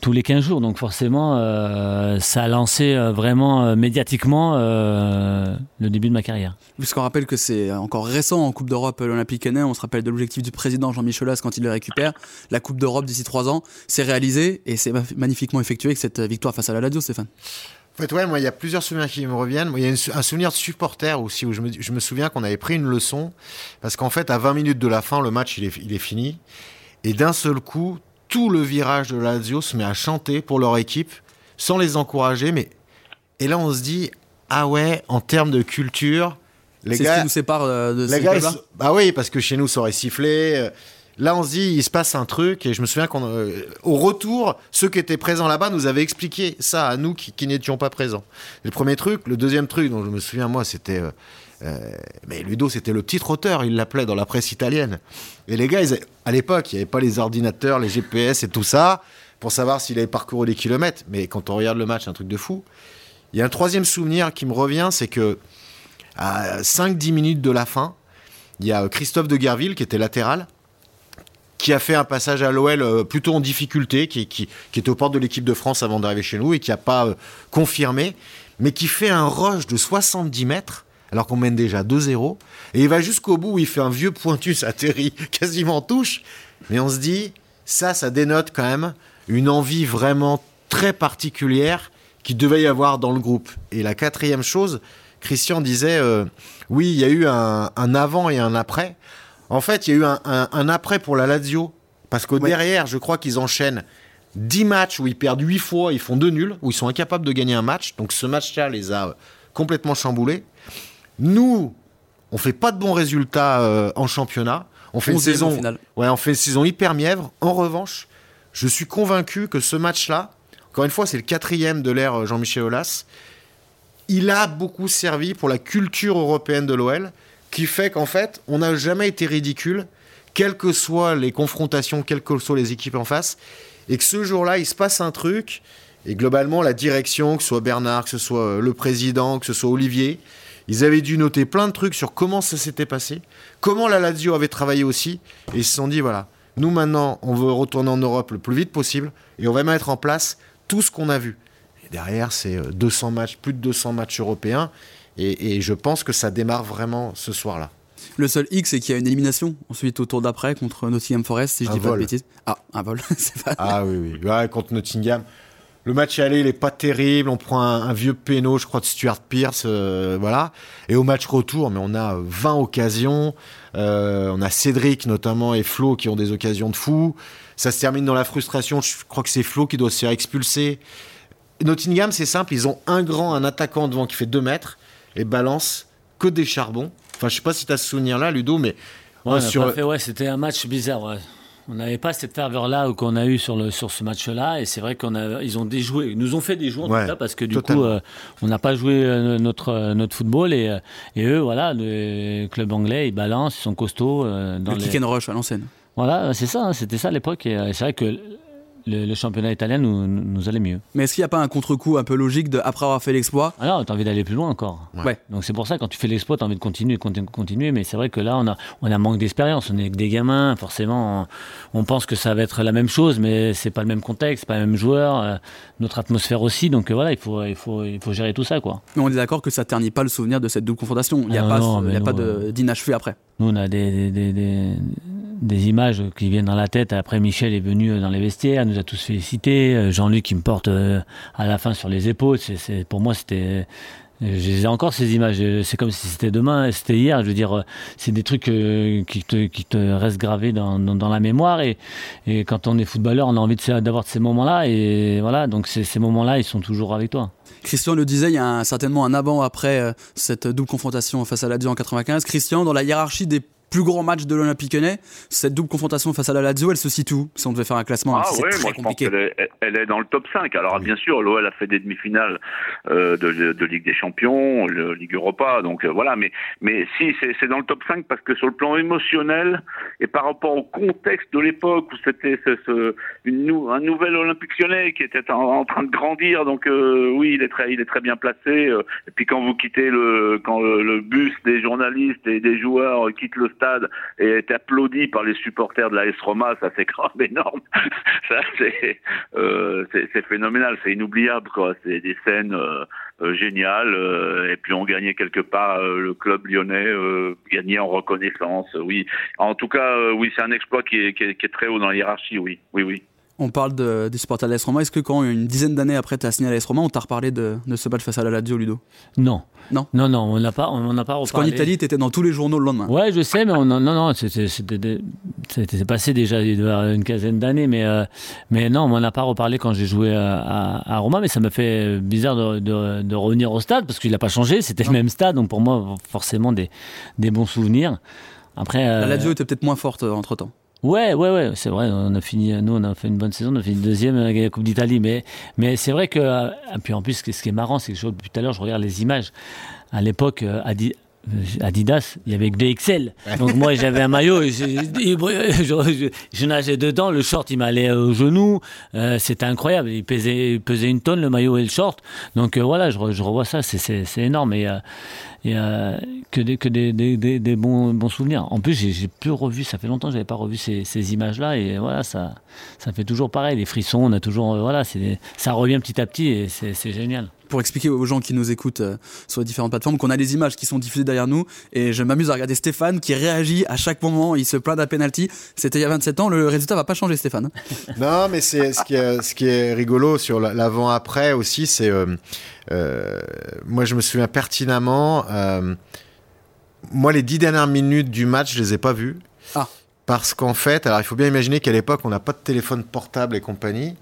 tous les 15 jours. Donc forcément, euh, ça a lancé vraiment médiatiquement le début de ma carrière. Puisqu'on rappelle que c'est encore récent en Coupe d'Europe l'Olympique Lyonnais, on se rappelle de l'objectif du président Jean-Michel quand il le récupère. La Coupe d'Europe d'ici trois ans, c'est réalisé et c'est magnifiquement effectué avec cette victoire face à la Lazio, Stéphane. En fait, ouais, moi, il y a plusieurs souvenirs qui me reviennent. il y a un souvenir de supporter aussi où je me, je me souviens qu'on avait pris une leçon parce qu'en fait, à 20 minutes de la fin, le match, il est, il est fini. Et d'un seul coup, tout le virage de Lazio se met à chanter pour leur équipe sans les encourager. Mais et là, on se dit, ah ouais, en termes de culture, les gars. ce qui nous sépare euh, de les gars, Bah oui, parce que chez nous, ça aurait sifflé. Là, on se dit, il se passe un truc, et je me souviens qu'au euh, retour, ceux qui étaient présents là-bas nous avaient expliqué ça à nous qui, n'étions pas présents. Le premier truc, le deuxième truc dont je me souviens, moi, c'était. Euh, euh, mais Ludo, c'était le petit trotteur, il l'appelait dans la presse italienne. Et les gars, à l'époque, il n'y avait pas les ordinateurs, les GPS et tout ça, pour savoir s'il avait parcouru des kilomètres. Mais quand on regarde le match, un truc de fou. Il y a un troisième souvenir qui me revient, c'est que à 5-10 minutes de la fin, il y a Christophe de Guerville qui était latéral qui a fait un passage à l'OL euh, plutôt en difficulté, qui, qui, était aux portes de l'équipe de France avant d'arriver chez nous et qui n'a pas euh, confirmé, mais qui fait un rush de 70 mètres alors qu'on mène déjà 2-0, et il va jusqu'au bout où il fait un vieux pointus atterri quasiment en touche, mais on se dit, ça, ça dénote quand même une envie vraiment très particulière qui devait y avoir dans le groupe. Et la quatrième chose, Christian disait, euh, oui, il y a eu un avant et un après. En fait, il y a eu un, après pour la Lazio. Parce qu'au derrière, je crois qu'ils enchaînent 10 matchs où ils perdent 8 fois, ils font 2 nuls, où ils sont incapables de gagner un match. Donc ce match-là les a complètement chamboulés. Nous, on fait pas de bons résultats euh, en championnat. On fait, une saison, ouais, on fait une saison hyper mièvre. En revanche, je suis convaincu que ce match-là, encore une fois, c'est le quatrième de l'ère euh, Jean-Michel Aulas. Il a beaucoup servi pour la culture européenne de l'OL qui fait qu'en fait, on n'a jamais été ridicule, quelles que soient les confrontations, quelles que soient les équipes en face, et que ce jour-là, il se passe un truc, et globalement, la direction, que ce soit Bernard, que ce soit euh, le président, que ce soit Olivier, ils avaient dû noter plein de trucs sur comment ça s'était passé, comment la Lazio avait travaillé aussi, et ils se sont dit, voilà, nous maintenant, on veut retourner en Europe le plus vite possible, et on va mettre en place tout ce qu'on a vu. Et derrière, c'est 200 euh, matchs, plus de 200 matchs européens, et, je pense que ça démarre vraiment ce soir-là. Le seul X, c'est qu'il y a une élimination ensuite au tour d'après contre Nottingham Forest, si je dis pas de bêtises. Ah, un vol, c'est pas. Ah oui, oui. contre Nottingham. Le match aller, il est pas terrible. On prend un, vieux péno, je crois, de Stuart Pierce, euh, voilà. Et au match retour, mais on a 20 occasions. Euh, on a Cédric notamment et Flo qui ont des occasions de fou. Ça se termine dans la frustration. Je crois que c'est Flo qui doit se faire expulser. Nottingham, c'est simple. Ils ont un grand, un attaquant devant qui fait 2 mètres et balance que des charbons. Enfin, je sais pas si tu as ce souvenir-là, Ludo, mais. Ouais, sur... ouais c'était un match bizarre. On n'avait pas cette ferveur-là qu'on a eu sur, le, sur ce match-là. Et c'est vrai qu'on a, ils ont déjoué, ils nous ont fait déjouer en Ouais, tout cas, parce que du totalement. coup, euh, on n'a pas joué euh, notre, euh, notre football. Et, euh, et eux, voilà, le club anglais, ils balancent, ils sont costauds. euh, dans Le les... kick and rush à l'ancienne. Voilà, c'est ça, hein, c'était ça à l'époque. Et euh, c'est vrai que le, le championnat italien nous, nous allait mieux. Mais est-ce qu'il n'y a pas un contre-coup un peu logique de, après avoir fait l'exploit Ah non, t'as envie d'aller plus loin encore. Ouais. Donc c'est pour ça, quand tu fais l'exploit, t'as envie de continuer, continu- continuer. Mais c'est vrai que là, on a, on a un manque d'expérience. On est que des gamins, forcément. On, on pense que ça va être la même chose, mais c'est pas le même contexte, pas le même joueur, euh, notre atmosphère aussi. Donc euh, voilà, il faut, il faut, il faut gérer tout ça, quoi. Mais on est d'accord que ça ternit pas le souvenir de cette double confrontation. Il n'y a, Ah pas, non, il y a pas de- d'inachevé après. Nous, on a des, des, des, des- des images qui viennent dans la tête. Après, Michel est venu euh, dans les vestiaires, nous a tous félicités. Euh, Jean-Luc qui me porte euh, à la fin sur les épaules. Pour moi, c'était. Je les ai encore ces images. Euh, C'est comme si c'était demain, c'était hier. Je veux dire, euh, c'est des trucs euh, qui, te, restent gravés dans, la mémoire. Et, quand on est footballeur, on a envie d'avoir ces moments-là. Et voilà, donc ces, moments-là, ils sont toujours avec toi. Christian le disait, il y a certainement un avant-après euh, cette double confrontation face à la en 95. Christian, dans la hiérarchie des plus grands matchs de l'Olympique Lyonnais, cette double confrontation face à la Lazio, elle se situe où Si on devait faire un classement, même Ah ouais, c'est moi très je pense compliqué. qu'elle est, elle est dans le top 5. Alors bien sûr, l'OL a fait des demi-finales euh, de, de Ligue des Champions, le Ligue Europa, donc euh, voilà. Mais mais si c'est dans le top 5 parce que sur le plan émotionnel et par rapport au contexte de l'époque où c'était ce, nou- un nouvel Olympique Lyonnais qui était en, en train de grandir, donc euh, oui, il est très il est très bien placé. et puis quand vous quittez le quand le, le bus des journalistes et des joueurs quitte le stade et est applaudi par les supporters de la S Roma, ça c'est quand même énorme. ça c'est euh, phénoménal, c'est inoubliable quoi. C'est des scènes euh, euh, géniales. euh, et puis on gagnait quelque part le club lyonnais gagnait en reconnaissance. oui, en tout cas oui c'est un exploit qui est très haut dans la hiérarchie. Oui, oui, oui. On parle de- des supporters de l'AS Roma. Est-ce que quand une dizaine d'années après tu as signé à l'AS Roma, on t'a reparlé de, de ce match face à la Lazio, Ludo? Non. Non? Non, non, on n'a pas, on n'a pas Parce qu'en reparlé. Italie, tu étais dans tous les journaux le lendemain. Ouais, je sais, mais on, non, non, c'était, passé déjà une quinzaine d'années, mais, euh, mais non, on m'en a pas reparlé quand j'ai joué à, à, à Roma, mais ça m'a fait bizarre de, de, de revenir au stade parce qu'il n'a pas changé, c'était le même stade, donc pour moi, forcément des, des bons souvenirs. Après, La euh, Lazio était peut-être moins forte entre temps. Ouais, ouais, ouais, c'est vrai. On a fini, nous, on a fait une bonne saison, on a une deuxième avec la Coupe d'Italie, mais, mais c'est vrai que, euh, puis en plus, ce qui est marrant, c'est que je- tout à l'heure, je regarde les images. À l'époque, euh, euh, Adidas, il y avait que des XL. Donc moi, j'avais un maillot, je, nageais dedans, le short, il m'allait au genou. Euh, C'était incroyable. Il pesait, une tonne, le maillot et le short. Donc euh, voilà, je, re- je revois ça, c'est- énorme. Et, euh, et euh, que des, bons, souvenirs. En plus, j'ai plus revu, ça fait longtemps que j'avais pas revu ces, images-là, et voilà, ça, ça fait toujours pareil, les frissons, on a toujours, voilà, ça revient petit à petit, et c'est génial. Pour expliquer aux gens qui nous écoutent euh, sur les différentes plateformes qu'on a des images qui sont diffusées derrière nous et je m'amuse à regarder Stéphane qui réagit à chaque moment, il se plaint d'un penalty. C'était il y a 27 ans, le résultat va pas changer Stéphane. Non, mais c'est ce qui est, ce qui est rigolo sur la- l'avant-après aussi, c'est euh, euh, moi je me souviens pertinemment. moi, les dix dernières minutes du match, je les ai pas vues. Ah. Parce qu'en fait, alors il faut bien imaginer qu'à l'époque, on n'a pas de téléphone portable et compagnie.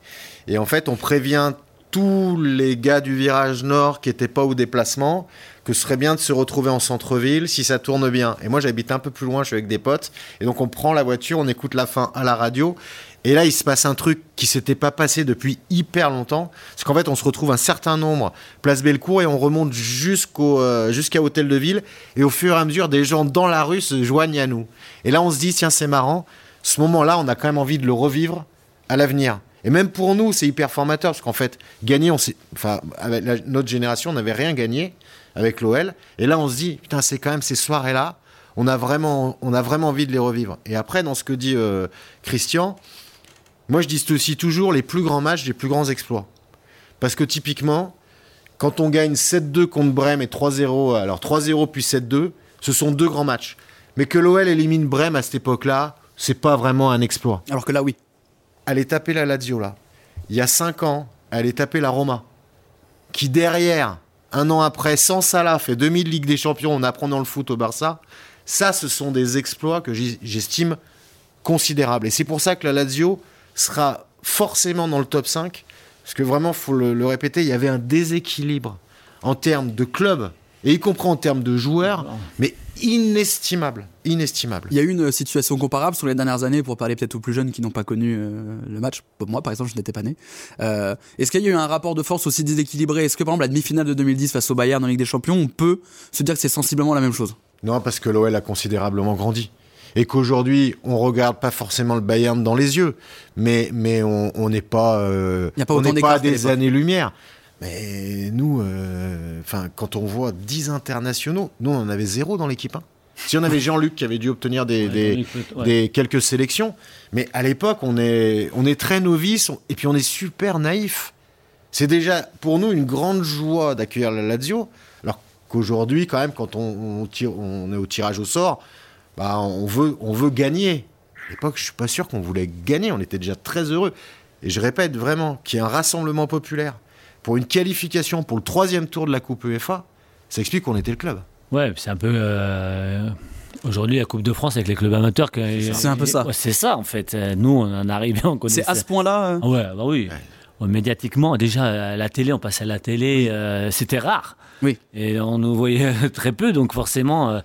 Et en fait, on prévient tous les gars du virage nord qui n'étaient pas au déplacement que ce serait bien de se retrouver en centre-ville si ça tourne bien. Et moi, j'habite un peu plus loin, je suis avec des potes. Et donc, on prend la voiture, on écoute la fin à la radio. Et là, il se passe un truc qui s'était pas passé depuis hyper longtemps. Parce qu'en fait, on se retrouve un certain nombre place Bellecour et on remonte jusqu'au euh, jusqu'à Hôtel de Ville. Et au fur et à mesure, des gens dans la rue se joignent à nous. Et là, on se dit, tiens, c'est marrant. Ce moment-là, on a quand même envie de le revivre à l'avenir. Et même pour nous, c'est hyper formateur parce qu'en fait, gagner, enfin, notre génération, on n'avait rien gagné avec l'OL. Et là, on se dit, putain, c'est quand même ces soirées-là, on a vraiment, on a vraiment envie de les revivre. Et après, dans ce que dit euh, Christian, moi, je dissocie toujours les plus grands matchs des plus grands exploits. Parce que typiquement, quand on gagne 7-2 contre Brême et 3-0, alors 3-0 puis 7-2, ce sont deux grands matchs. Mais que l'OL élimine Brême à cette époque-là, c'est pas vraiment un exploit. Alors que là, oui. Aller taper la Lazio, là. Il y a 5 ans, aller taper la Roma. Qui derrière, un an après, sans Salah, fait demi de Ligue des Champions, on apprend dans le foot au Barça. Ça, ce sont des exploits que j'estime considérables. Et c'est pour ça que la Lazio sera forcément dans le top 5. Parce que vraiment, faut le, le répéter, il y avait un déséquilibre en termes de club Et y compris en termes de joueurs, mais inestimable, inestimable. Il y a eu une situation comparable sur les dernières années, pour parler peut-être aux plus jeunes qui n'ont pas connu euh, le match. Moi, par exemple, je n'étais pas né. Euh, Est-ce qu'il y a eu un rapport de force aussi déséquilibré? Est-ce que, par exemple, la demi-finale de 2010 face au Bayern en Ligue des Champions, on peut se dire que c'est sensiblement la même chose? Non, parce que l'OL a considérablement grandi. Et qu'aujourd'hui, on regarde pas forcément le Bayern dans les yeux, mais, mais on n'est pas, euh, Il y a pas on n'est pas à des l'époque. années-lumière. Mais nous, euh, enfin, quand on voit 10 internationaux, nous on en avait zéro dans l'équipe. hein. Si on avait Jean-Luc qui avait dû obtenir des, des, Jean-Luc, ouais. des quelques sélections, mais à l'époque on est, on est très novice on- et puis on est super naïf. C'est déjà pour nous une grande joie d'accueillir la Lazio, alors qu'aujourd'hui quand même quand on, on tire, on est au tirage au sort, bah on veut, on veut gagner. À l'époque je suis pas sûr qu'on voulait gagner, on était déjà très heureux. Et je répète vraiment qu'il y a un rassemblement populaire pour une qualification pour le troisième tour de la Coupe UEFA, ça explique qu'on était le club. Ouais, c'est un peu. euh, Aujourd'hui, la Coupe de France avec les clubs amateurs. C'est un peu ça. Ouais, c'est ça, en fait. Euh, Nous, on en arrivait, on connaissait. C'est à ce point-là euh, Ouais, bah oui. Ouais, médiatiquement, déjà, à la télé, on passait à la télé, euh, c'était rare. Oui. Et on nous voyait très peu, donc forcément,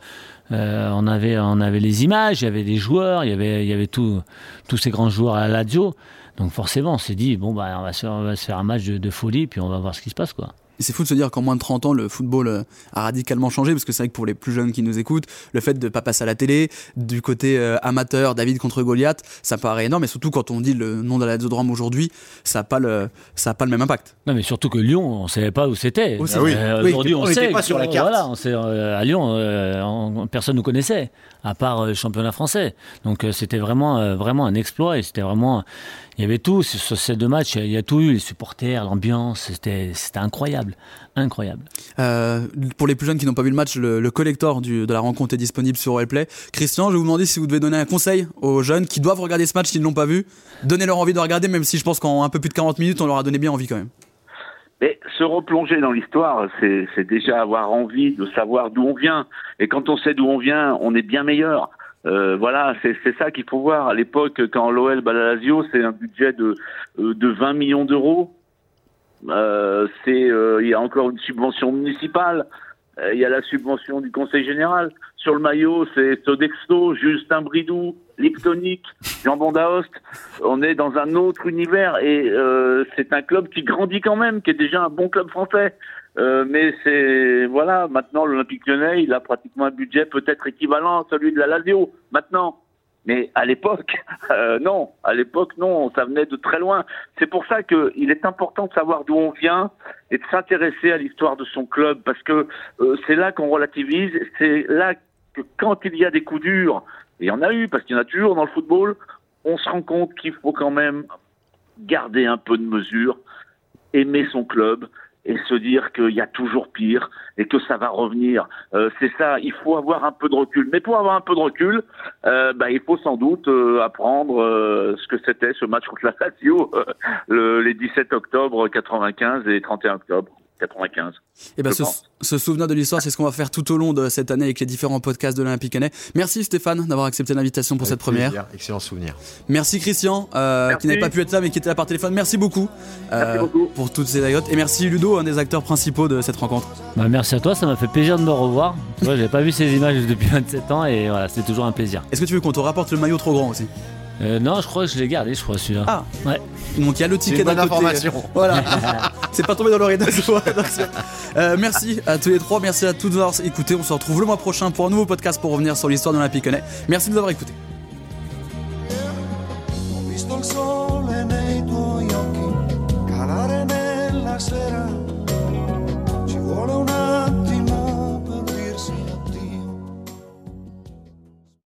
euh, on, avait, on avait les images, il y avait des joueurs, il y avait, il y avait tout- tous ces grands joueurs à la Lazio. Donc forcément, on s'est dit, bon, bah, on, va se faire, on va se faire un match de, de folie, puis on va voir ce qui se passe, quoi. C'est fou de se dire qu'en moins de 30 ans, le football euh, a radicalement changé, parce que c'est vrai que pour les plus jeunes qui nous écoutent, le fait de pas passer à la télé, du côté euh, amateur, David contre Goliath, ça paraît énorme, et surtout quand on dit le nom de la Lazodrome aujourd'hui, ça n'a pas, le- ça a pas le même impact. Non, mais surtout que Lyon, on ne savait pas où c'était. Oui. Euh, Oui, Aujourd'hui, on on, sait. pas sur la carte. Voilà, on sait, euh, à Lyon, euh, on- personne ne nous connaissait, à part euh, le championnat français. Donc euh, c'était vraiment, euh, vraiment un exploit et c'était vraiment. Il y avait tout sur ces deux matchs, il y a tout eu, les supporters, l'ambiance, c'était c'était incroyable. Incroyable. Euh, pour les plus jeunes qui n'ont pas vu le match, le, le collector de la rencontre est disponible sur Wellplay. Christian, je vais vous demander si vous devez donner un conseil aux jeunes qui doivent regarder ce match s'ils ne l'ont pas vu. Donnez-leur envie de regarder, même si je pense qu'en un peu plus de 40 minutes, on leur a donné bien envie quand même. Mais se replonger dans l'histoire, c'est déjà avoir envie de savoir d'où on vient. Et quand on sait d'où on vient, on est bien meilleur. Euh, voilà, c'est ça qu'il faut voir. À l'époque, quand l'OL bat la Lazio, c'est un budget de, euh, de 20 millions d'euros. Euh, c'est, il y a encore une subvention municipale. Il y a la subvention du Conseil général. Sur le maillot, c'est Sodexo, Justin Bridou, Liptonic, Jean Daost. On est dans un autre univers et euh, c'est un club qui grandit quand même, qui est déjà un bon club français. Euh, mais c'est voilà, maintenant l'Olympique Lyonnais, il a pratiquement un budget peut-être équivalent à celui de la Lazio. Maintenant, mais à l'époque, euh, non. À l'époque, non. Ça venait de très loin. C'est pour ça qu'il est important de savoir d'où on vient et de s'intéresser à l'histoire de son club, parce que c'est là qu'on relativise. C'est là que quand il y a des coups durs, et il y en a eu, parce qu'il y en a toujours dans le football, on se rend compte qu'il faut quand même garder un peu de mesure, aimer son club et se dire qu'il y a toujours pire et que ça va revenir. Euh, c'est ça, il faut avoir un peu de recul. Mais pour avoir un peu de recul, euh, bah, il faut sans doute euh, apprendre ce que c'était ce match contre la Lazio le- les 17 octobre 95 et 31 octobre 95. Et ben Je se, pense. se souvenir de l'histoire, c'est ce qu'on va faire tout au long de cette année avec les différents podcasts de l'Olympique Lyonnais. Merci Stéphane d'avoir accepté l'invitation pour Avec cette première. plaisir, Excellent souvenir. Merci Christian, euh, Merci. qui n'avait pas pu être là mais qui était là par téléphone. Merci beaucoup, euh, Merci beaucoup. pour toutes ces anecdotes. Et merci Ludo, un des acteurs principaux de cette rencontre. Bah, merci à toi, ça m'a fait plaisir de me revoir. Vois, j'avais pas vu ces images depuis 27 ans et voilà, c'est toujours un plaisir. Est-ce que tu veux qu'on te rapporte le maillot trop grand aussi? Euh, non, je crois que je l'ai gardé, je crois, celui-là. Ah. Ouais. Donc il y a le ticket d'un côté. information. Voilà. c'est pas tombé dans l'oreille d'un Euh, merci à tous les trois, merci à tous d'avoir écouté. On se retrouve le mois prochain pour un nouveau podcast pour revenir sur l'histoire de l'Olympique Lyonnais. Merci de nous avoir écoutés.